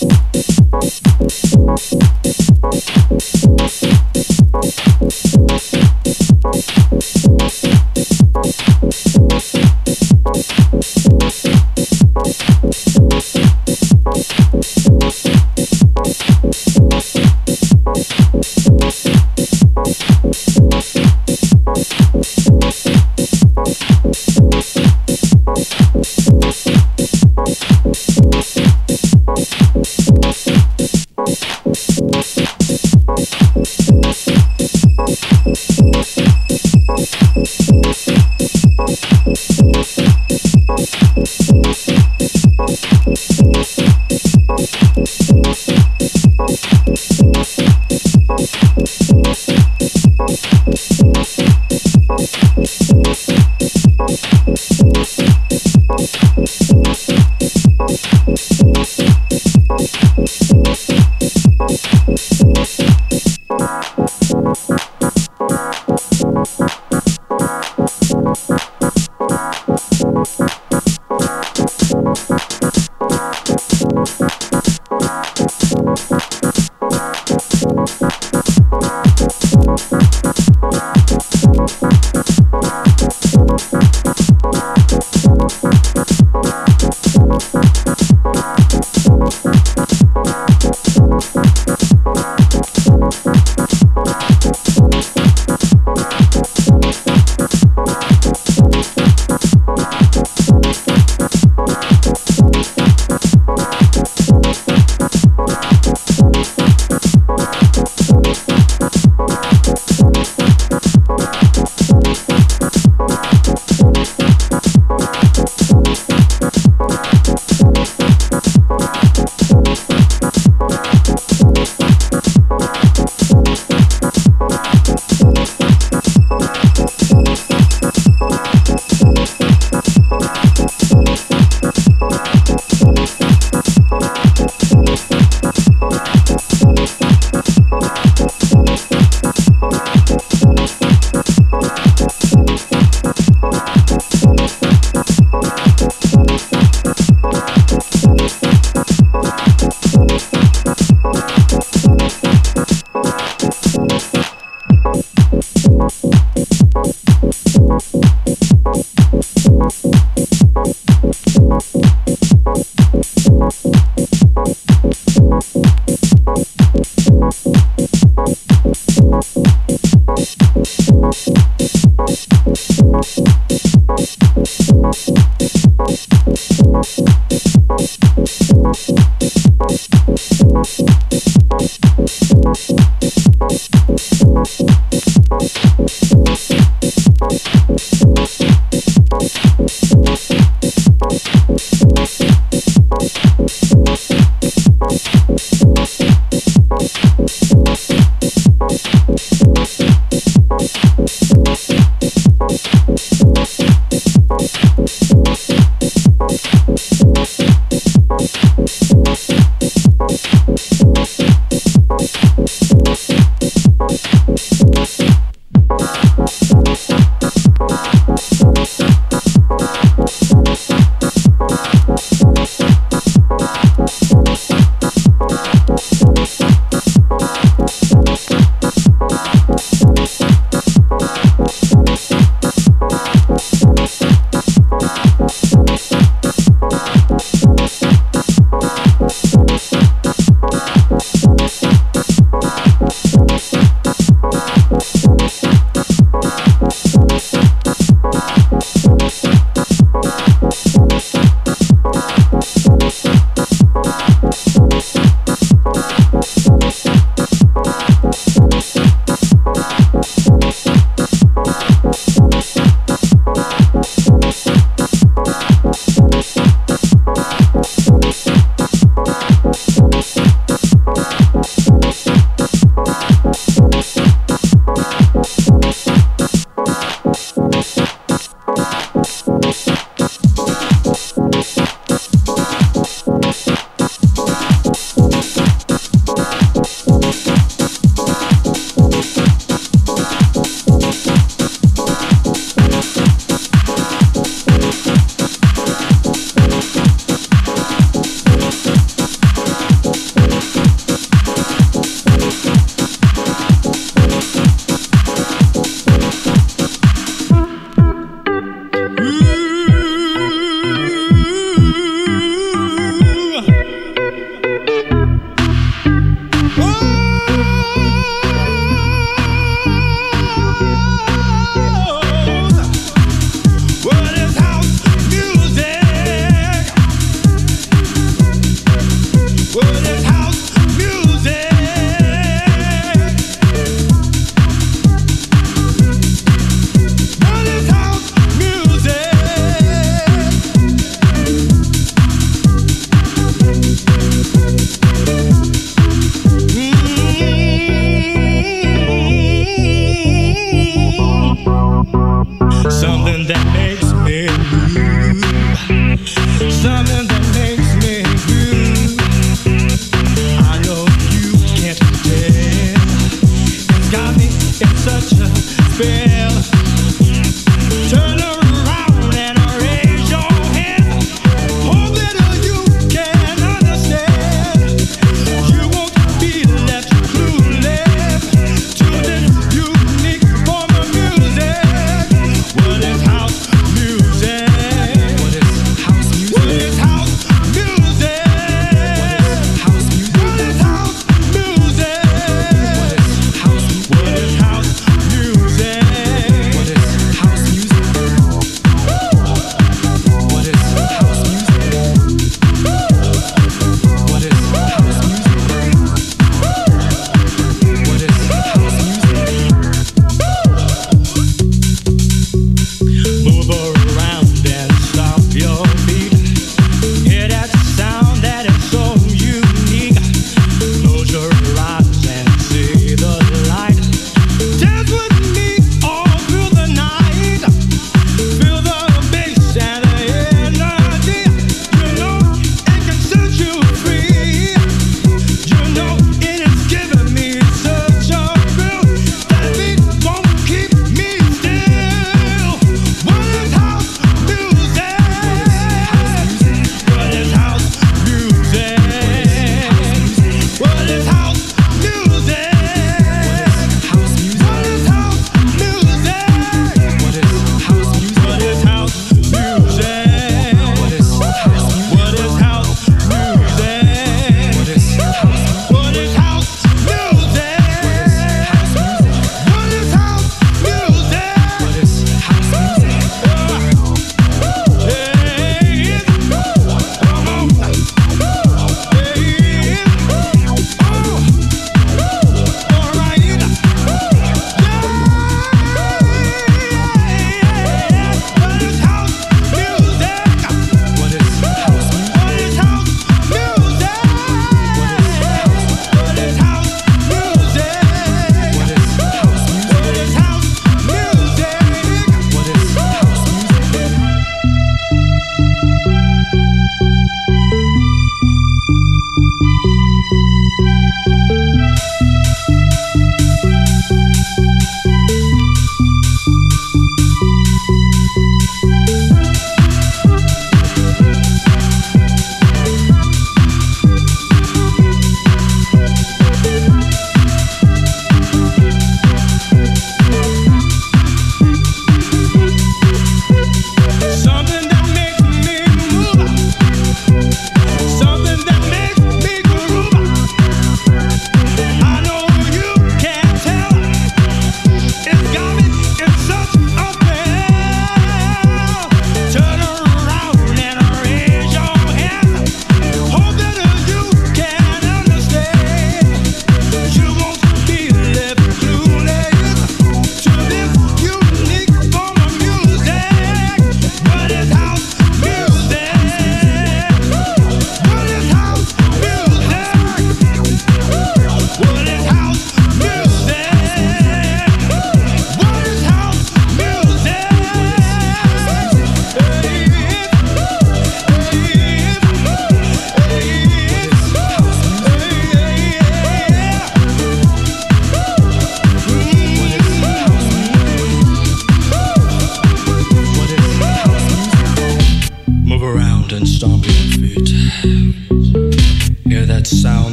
you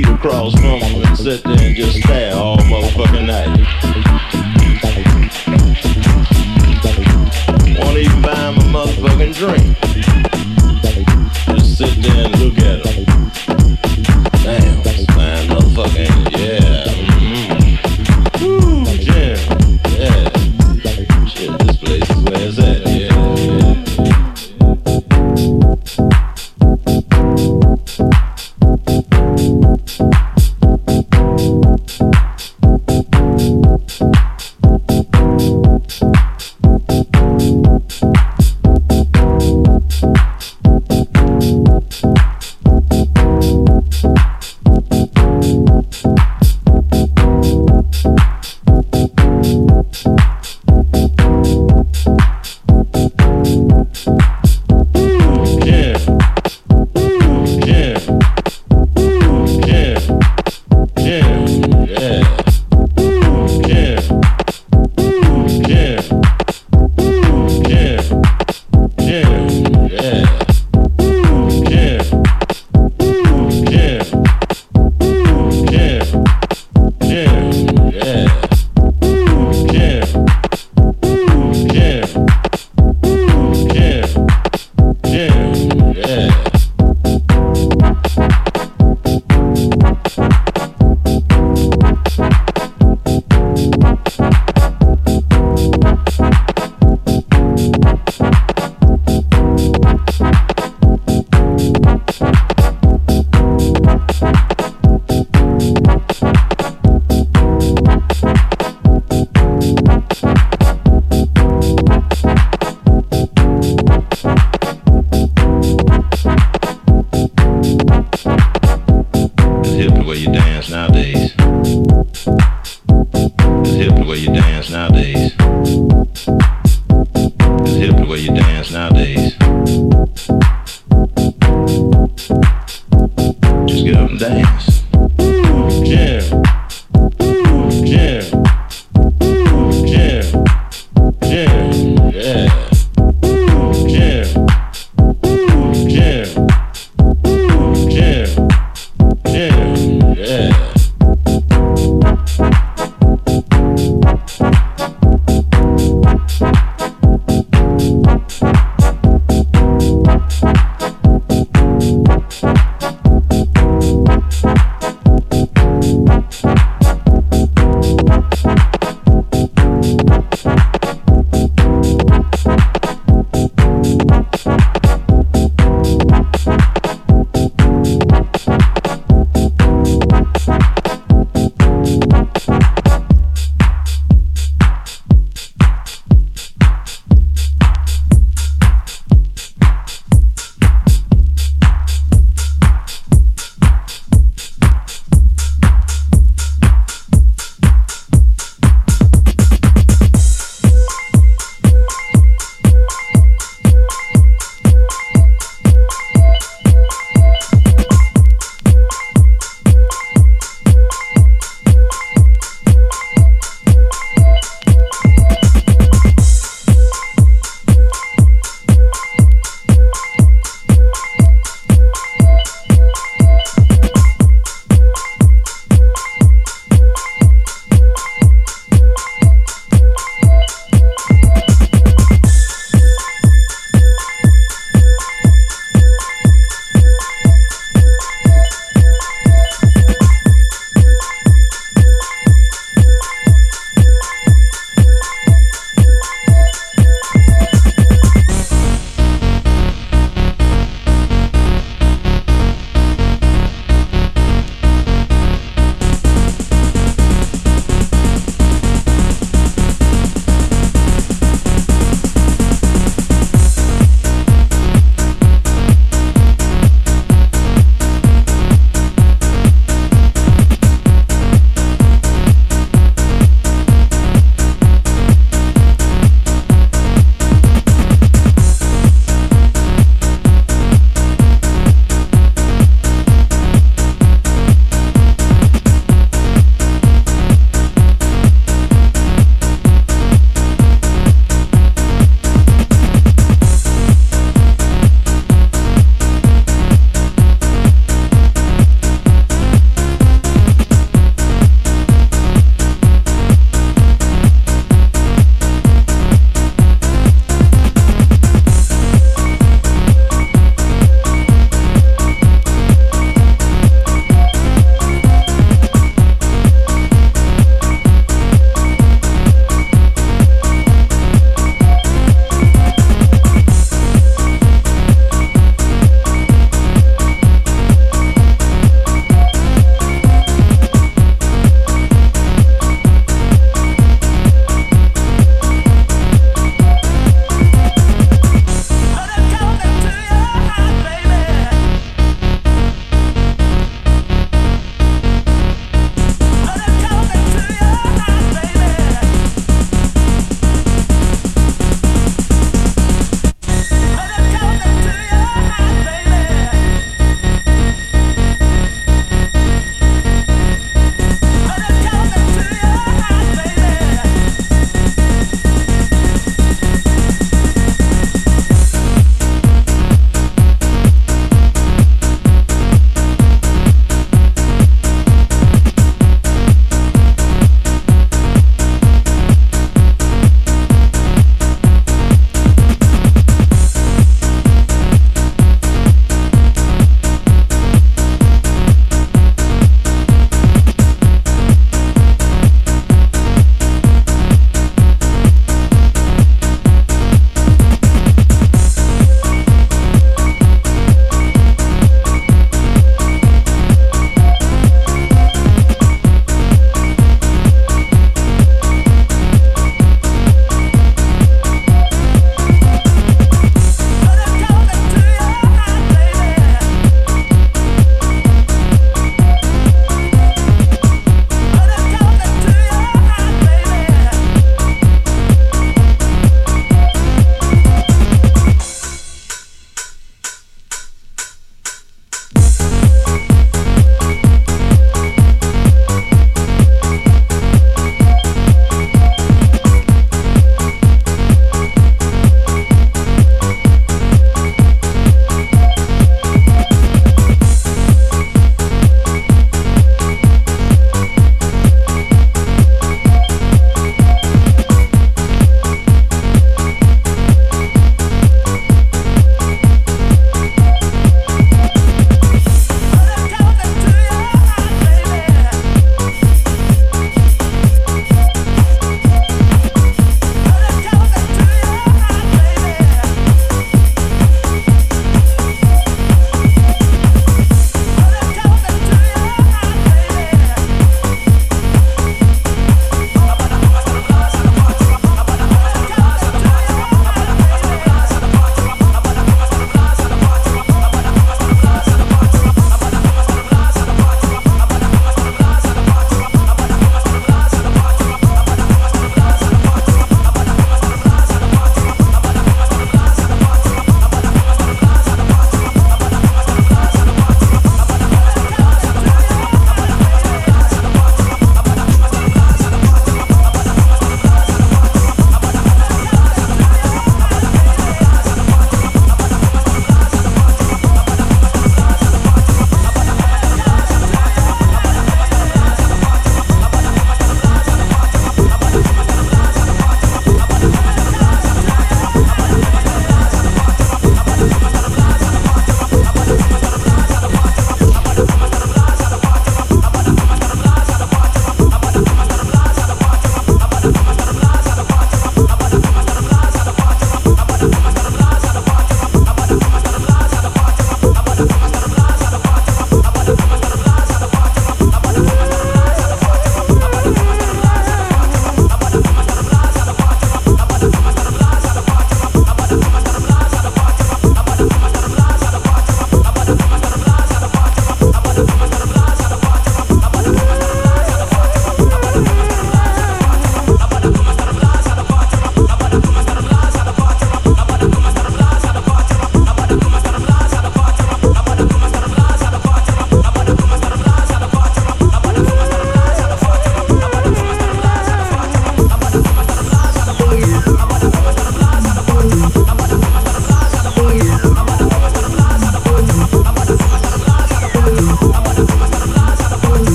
meet across room and sit there and just stare all motherfucking night. Won't even buy him a motherfucking drink. Just sit there and look at them. Damn, man, motherfucking, yeah.